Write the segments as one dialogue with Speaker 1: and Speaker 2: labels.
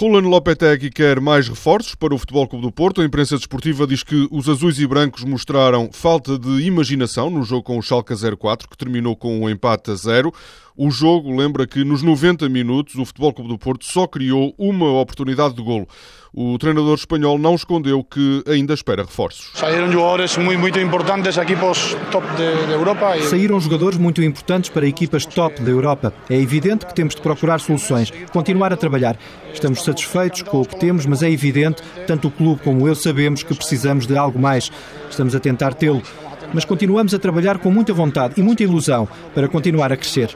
Speaker 1: Roland Lopetegui quer mais reforços para o Futebol Clube do Porto. A imprensa desportiva diz que os azuis e brancos mostraram falta de imaginação no jogo com o Schalke 04, que terminou com um empate a zero. O jogo lembra que nos 90 minutos o Futebol Clube do Porto só criou uma oportunidade de golo. O treinador espanhol não escondeu que ainda espera reforços.
Speaker 2: Saíram jogadores muito, muito importantes equipos top de, Europa.
Speaker 3: E... Saíram jogadores muito importantes para equipas top da Europa. É evidente que temos de procurar soluções, continuar a trabalhar. Estamos satisfeitos com o que temos, mas é evidente, tanto o clube como eu sabemos que precisamos de algo mais. Estamos a tentar tê-lo mas continuamos a trabalhar com muita vontade e muita ilusão para continuar a crescer.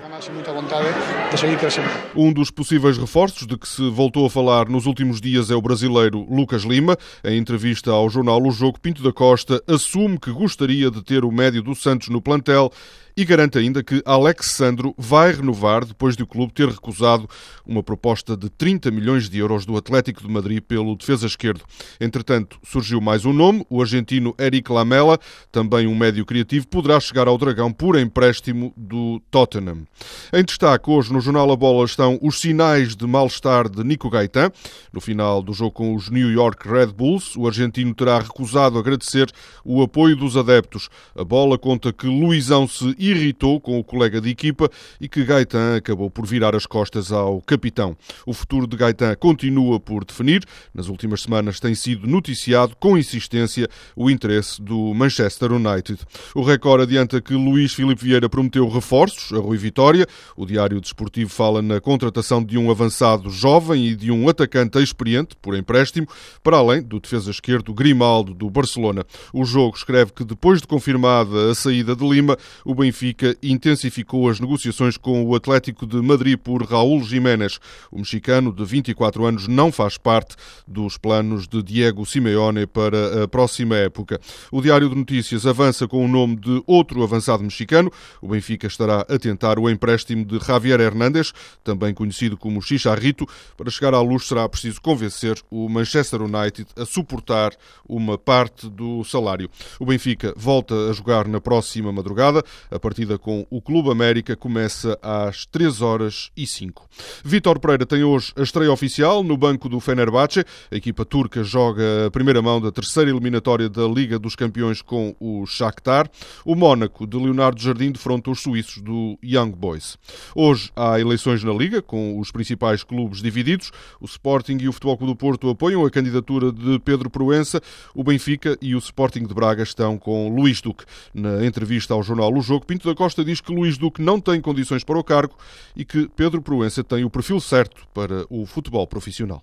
Speaker 1: Um dos possíveis reforços de que se voltou a falar nos últimos dias é o brasileiro Lucas Lima. Em entrevista ao jornal O Jogo, Pinto da Costa assume que gostaria de ter o médio do Santos no plantel e garante ainda que Alexandro vai renovar depois de o clube ter recusado uma proposta de 30 milhões de euros do Atlético de Madrid pelo defesa esquerdo. Entretanto, surgiu mais um nome, o argentino Eric Lamela, também um médio criativo, poderá chegar ao Dragão por empréstimo do Tottenham. Em destaque hoje no Jornal A Bola estão os sinais de mal-estar de Nico Gaetan. No final do jogo com os New York Red Bulls, o argentino terá recusado agradecer o apoio dos adeptos. A bola conta que Luizão se irritou com o colega de equipa e que Gaetan acabou por virar as costas ao capitão. O futuro de Gaetan continua por definir. Nas últimas semanas tem sido noticiado com insistência o interesse do Manchester United. O Record adianta que Luís Filipe Vieira prometeu reforços a Rui Vitória. O Diário Desportivo fala na contratação de um avançado jovem e de um atacante experiente por empréstimo, para além do defesa esquerdo Grimaldo do Barcelona. O jogo escreve que depois de confirmada a saída de Lima, o Benfica intensificou as negociações com o Atlético de Madrid por Raul Jiménez. O mexicano, de 24 anos, não faz parte dos planos de Diego Simeone para a próxima época. O Diário de Notícias avança com o nome de outro avançado mexicano. O Benfica estará a tentar o empréstimo de Javier Hernández, também conhecido como Chicharrito. Para chegar à luz será preciso convencer o Manchester United a suportar uma parte do salário. O Benfica volta a jogar na próxima madrugada. A partida com o Clube América começa às 3 horas e 5. Vítor Pereira tem hoje a estreia oficial no banco do Fenerbahçe. A equipa turca joga a primeira mão da terceira eliminatória da Liga dos Campeões com o Shakhtar. O Mónaco de Leonardo Jardim defronta os suíços do Young Boys. Hoje há eleições na Liga, com os principais clubes divididos. O Sporting e o Futebol Clube do Porto apoiam a candidatura de Pedro Proença. O Benfica e o Sporting de Braga estão com Luís Duque. Na entrevista ao jornal O Jogo, Pinto da Costa diz que Luís Duque não tem condições para o cargo e que Pedro Proença tem o perfil certo para o futebol profissional.